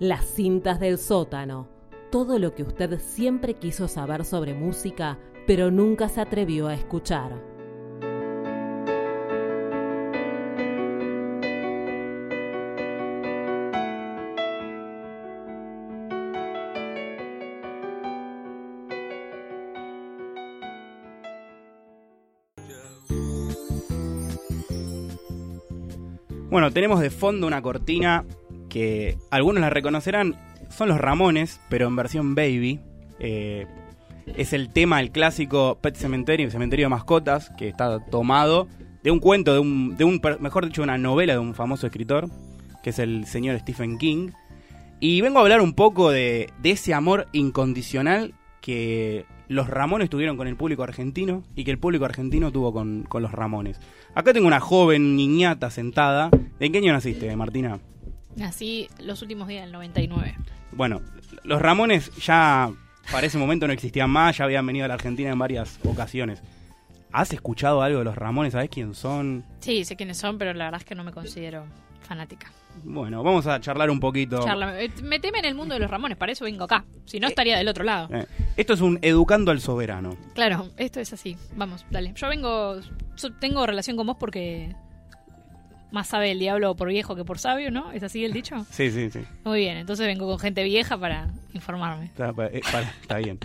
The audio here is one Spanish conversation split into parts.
Las cintas del sótano. Todo lo que usted siempre quiso saber sobre música, pero nunca se atrevió a escuchar. Bueno, tenemos de fondo una cortina que algunos la reconocerán, son los Ramones, pero en versión baby. Eh, es el tema, el clásico Pet Cementerio, Cementerio de Mascotas, que está tomado de un cuento, de un, de un mejor dicho, una novela de un famoso escritor, que es el señor Stephen King. Y vengo a hablar un poco de, de ese amor incondicional que los Ramones tuvieron con el público argentino y que el público argentino tuvo con, con los Ramones. Acá tengo una joven niñata sentada. ¿De qué año naciste, Martina? Nací los últimos días del 99. Bueno, los Ramones ya para ese momento no existían más, ya habían venido a la Argentina en varias ocasiones. ¿Has escuchado algo de los Ramones? ¿Sabes quién son? Sí, sé quiénes son, pero la verdad es que no me considero fanática. Bueno, vamos a charlar un poquito. Charla, eh, meteme en el mundo de los Ramones, para eso vengo acá. Si no, estaría del otro lado. Eh, esto es un educando al soberano. Claro, esto es así. Vamos, dale. Yo vengo, tengo relación con vos porque más sabe el diablo por viejo que por sabio, ¿no? ¿Es así el dicho? Sí, sí, sí. Muy bien, entonces vengo con gente vieja para informarme. Está, eh, para- está bien.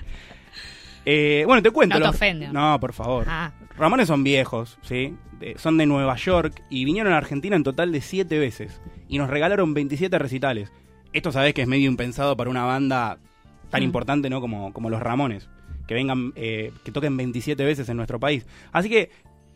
Eh, bueno, te cuento. No te los- ofende. No, por favor. Ah, Ramones son viejos, ¿sí? De- son de Nueva York y vinieron a Argentina en total de siete veces. Y nos regalaron 27 recitales. Esto sabés que es medio impensado para una banda tan Mm. importante, ¿no? Como, como los Ramones. Que vengan, eh, que toquen 27 veces en nuestro país. Así que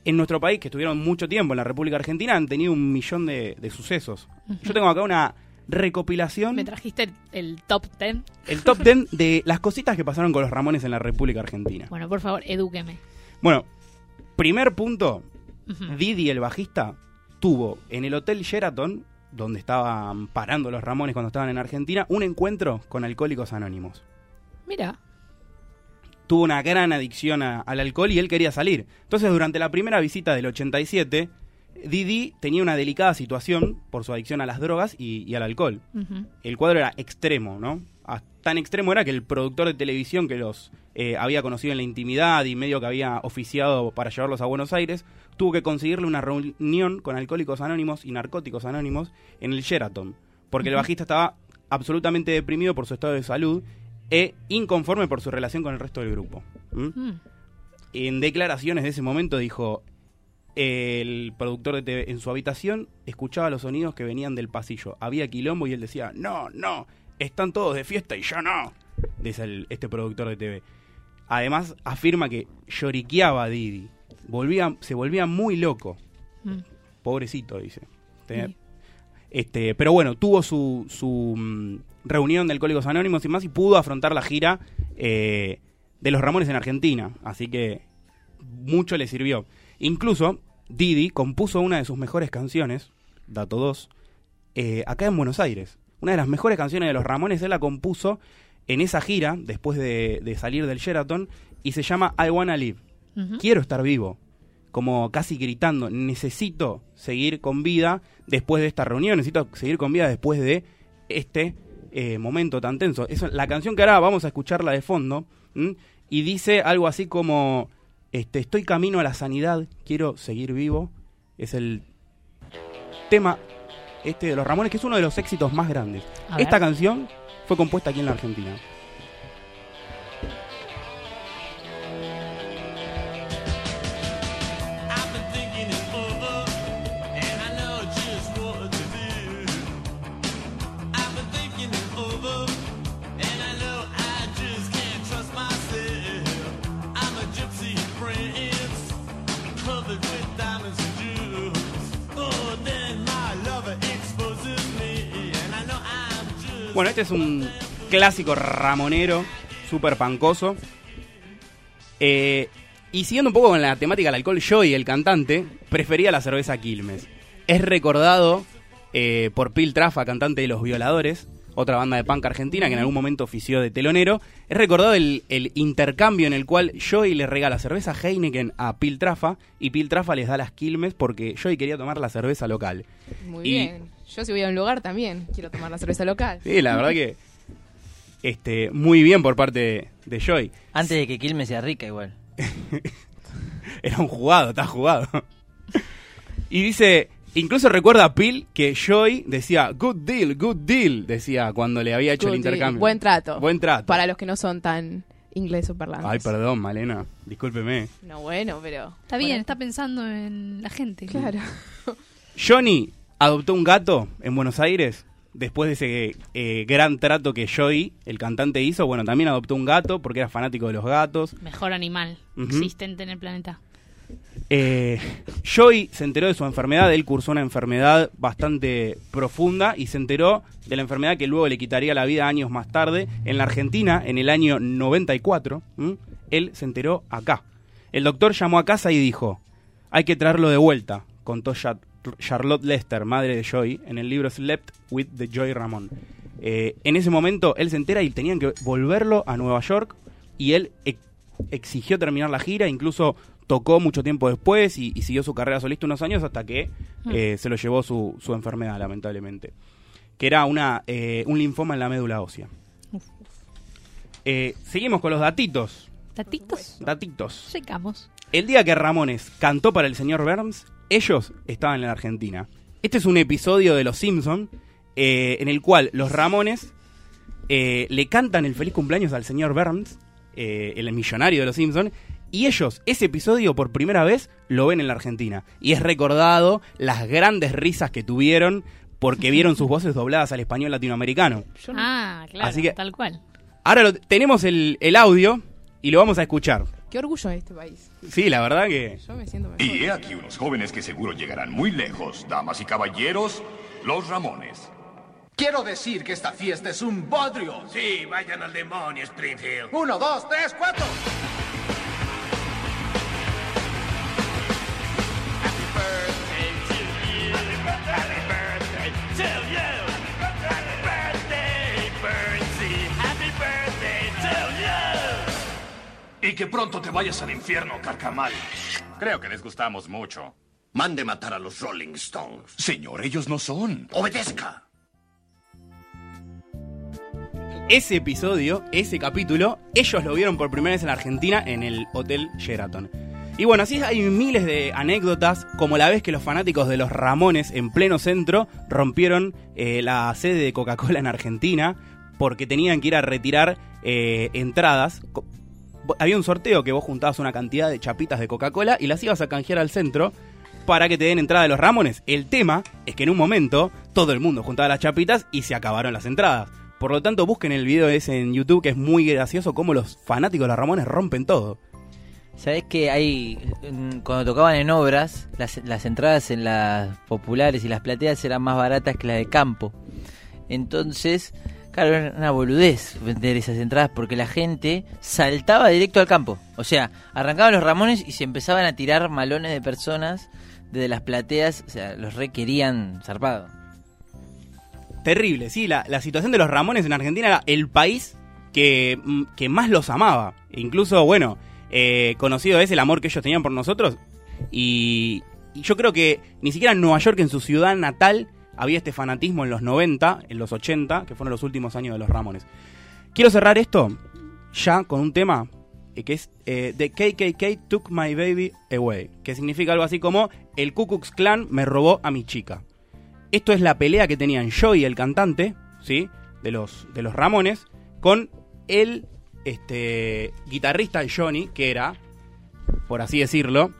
en nuestro país, que estuvieron mucho tiempo en la República Argentina, han tenido un millón de, de sucesos. Yo tengo acá una recopilación, me trajiste el, el top 10. el top 10 de las cositas que pasaron con los Ramones en la República Argentina. Bueno, por favor, edúqueme. Bueno, primer punto. Didi, el bajista, tuvo en el Hotel Sheraton, donde estaban parando los Ramones cuando estaban en Argentina, un encuentro con alcohólicos anónimos. Mira, Tuvo una gran adicción a- al alcohol y él quería salir. Entonces, durante la primera visita del 87, Didi tenía una delicada situación por su adicción a las drogas y, y al alcohol. El cuadro era extremo, ¿no? Tan extremo era que el productor de televisión que los eh, había conocido en la intimidad y medio que había oficiado para llevarlos a Buenos Aires, tuvo que conseguirle una reunión con alcohólicos anónimos y narcóticos anónimos en el Sheraton, porque el bajista estaba absolutamente deprimido por su estado de salud e inconforme por su relación con el resto del grupo. ¿Mm? Mm. En declaraciones de ese momento dijo, el productor de TV en su habitación escuchaba los sonidos que venían del pasillo. Había quilombo y él decía, no, no, están todos de fiesta y yo no. Dice el- este productor de TV. Además afirma que lloriqueaba a Didi. Volvía, se volvía muy loco. Mm. Pobrecito, dice. Sí. Este, pero bueno, tuvo su, su mm, reunión de Alcohólicos Anónimos y más y pudo afrontar la gira eh, de los Ramones en Argentina. Así que mucho le sirvió. Incluso Didi compuso una de sus mejores canciones, dato 2, eh, acá en Buenos Aires. Una de las mejores canciones de los Ramones él la compuso en esa gira, después de, de salir del Sheraton, y se llama I Wanna Live. Quiero estar vivo. Como casi gritando, necesito seguir con vida después de esta reunión, necesito seguir con vida después de este eh, momento tan tenso. Eso, la canción que ahora vamos a escucharla de fondo, ¿m? y dice algo así como, este, estoy camino a la sanidad, quiero seguir vivo. Es el tema este de los Ramones, que es uno de los éxitos más grandes. Esta canción fue compuesta aquí en la Argentina. Bueno, este es un clásico ramonero, súper pancoso. Eh, y siguiendo un poco con la temática del alcohol, yo y el cantante prefería la cerveza Quilmes. Es recordado eh, por Pil Trafa, cantante de Los Violadores, otra banda de punk argentina que en algún momento ofició de telonero. Es recordado el, el intercambio en el cual Joey le regala cerveza Heineken a Piltrafa y Piltrafa les da las Quilmes porque Joey quería tomar la cerveza local. Muy Y- bien. Yo si voy a un lugar también quiero tomar la cerveza local. Sí, la verdad que este muy bien por parte de, Joey. Antes de que Quilmes sea rica igual. Era un jugado, está jugado. Y dice, incluso recuerda a Pil que Joy decía, good deal, good deal, decía cuando le había hecho Good el deal. intercambio. Buen trato. Buen trato. Para los que no son tan inglés o parlantes. Ay, perdón, Malena, discúlpeme. No, bueno, pero... Está bien, Bueno, está pensando en la gente. Claro. Johnny adoptó un gato en Buenos Aires. Después de ese eh, gran trato que Joy, el cantante, hizo, bueno, también adoptó un gato porque era fanático de los gatos. Mejor animal existente en el planeta. Eh, Joey se enteró de su enfermedad, él cursó una enfermedad bastante profunda y se enteró de la enfermedad que luego le quitaría la vida años más tarde. En la Argentina, en el año 94, ¿m? él se enteró acá. El doctor llamó a casa y dijo, hay que traerlo de vuelta, contó Charlotte Lester, madre de Joey, en el libro Slept with the Joy Ramón. Eh, en ese momento él se entera y tenían que volverlo a Nueva York y él ex- exigió terminar la gira, incluso tocó mucho tiempo después y, y siguió su carrera solista unos años hasta que eh, se lo llevó su, su enfermedad, lamentablemente. Que era una, eh, un linfoma en la médula ósea. Seguimos con los datitos. ¿Tatitos? Datitos. Llegamos. El día que Ramones cantó para el señor Burns, ellos estaban en la Argentina. Este es un episodio de Los Simpson eh, en el cual los Ramones eh, le cantan el feliz cumpleaños al señor Burns, eh, el millonario de Los Simpson, y ellos ese episodio por primera vez lo ven en la Argentina. Y es recordado las grandes risas que tuvieron porque vieron sus voces dobladas al español latinoamericano. Ah, claro, Así que- tal cual. Ahora lo- tenemos el, el audio y lo vamos a escuchar. Qué orgullo de este país. Sí, la verdad que... Yo me siento mejor. Y he aquí unos jóvenes que seguro llegarán muy lejos, damas y caballeros, los Ramones. Quiero decir que esta fiesta es un bodrio. Sí, vayan al demonio, Springfield. Uno, dos, tres, cuatro. Que pronto te vayas al infierno, carcamal. Creo que les gustamos mucho. Mande matar a los Rolling Stones. Señor, ellos no son. Obedezca. ese episodio, ese capítulo, ellos lo vieron por primera vez en Argentina en el Hotel Sheraton. Y bueno, así hay miles de anécdotas, como la vez que los fanáticos de los Ramones en pleno centro rompieron eh, la sede de Coca-Cola en Argentina porque tenían que ir a retirar eh, entradas. Había un sorteo que vos juntabas una cantidad de chapitas de Coca-Cola y las ibas a canjear al centro para que te den entrada de los Ramones. El tema es que en un momento todo el mundo juntaba las chapitas y se acabaron las entradas. Por lo tanto, busquen el video ese en YouTube que es muy gracioso cómo los fanáticos de los Ramones rompen todo. ¿Sabés que hay, cuando tocaban en obras, las, las entradas en las populares y las plateas eran más baratas que las de campo? Entonces, claro, era una boludez vender esas entradas porque la gente saltaba directo al campo. O sea, arrancaban los Ramones y se empezaban a tirar malones de personas desde las plateas, o sea, los requerían zarpado. Terrible, sí, la, situación de los Ramones en Argentina era el país que, mm, más los amaba. Incluso, bueno, eh, conocido es el amor que ellos tenían por nosotros. Y, y yo creo que ni siquiera en Nueva York, en su ciudad natal, había este fanatismo en los 90, en los 80, que fueron los últimos años de los Ramones. Quiero cerrar esto ya con un tema eh, que es eh, The KKK Took My Baby Away, que significa algo así como el Ku Klux Klan me robó a mi chica. Esto es la pelea que tenían Joey, el cantante, ¿sí? De los, de los Ramones, con el este, guitarrista Johnny, que era, por así decirlo,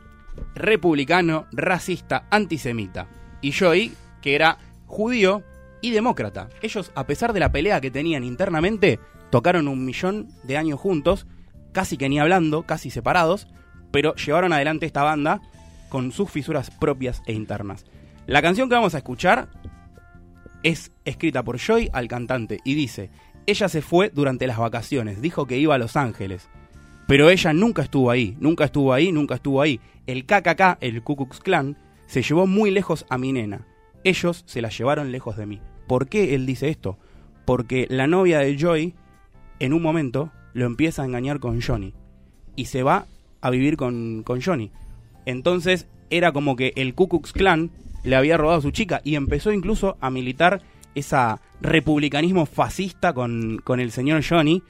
republicano, racista, antisemita. Y Joey, que era judío y demócrata. Ellos, a pesar de la pelea que tenían internamente, tocaron un millón de años juntos, casi que ni hablando, casi separados, pero llevaron adelante esta banda con sus fisuras propias e internas. La canción que vamos a escuchar es escrita por Joy al cantante y dice, ella se fue durante las vacaciones, dijo que iba a Los Ángeles, pero ella nunca estuvo ahí, nunca estuvo ahí, nunca estuvo ahí. El KKK, el Ku Klux Klan, se llevó muy lejos a mi nena. Ellos se la llevaron lejos de mí. ¿Por qué él dice esto? porque la novia de Joy, en un momento, lo empieza a engañar con Johnny. Y se va a vivir con, con Johnny. Entonces era como que el Ku Klux Klan le había robado a su chica y empezó incluso a militar esa republicanismo fascista con, con el señor Johnny.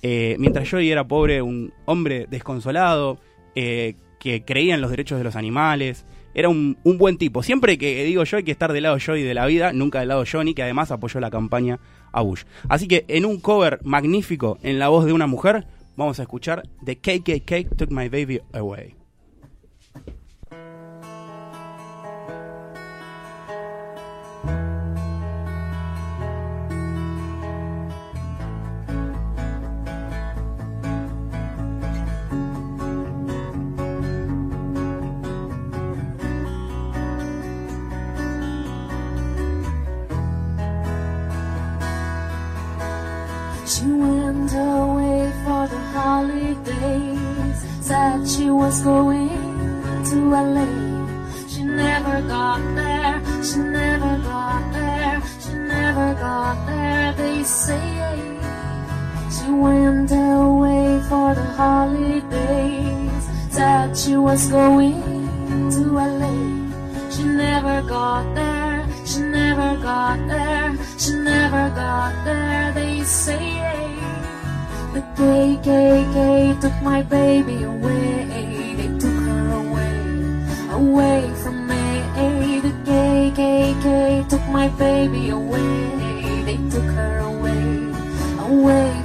eh, mientras Joey era pobre, un hombre desconsolado, eh, que creía en los derechos de los animales. Era un, un buen tipo. Siempre que digo yo hay que estar del lado Joey de la vida, nunca del lado Johnny, que además apoyó la campaña a Bush. Así que en un cover magnífico en la voz de una mujer, vamos a escuchar The KKK Took My Baby Away. Going to LA. She never got there. She never got there. She never got there. They say she went away for the holidays. Said she was going to LA. She never got there. She never got there. She never got there. They say the KKK took my baby away. Away from me. The KKK took my baby away. They took her away, away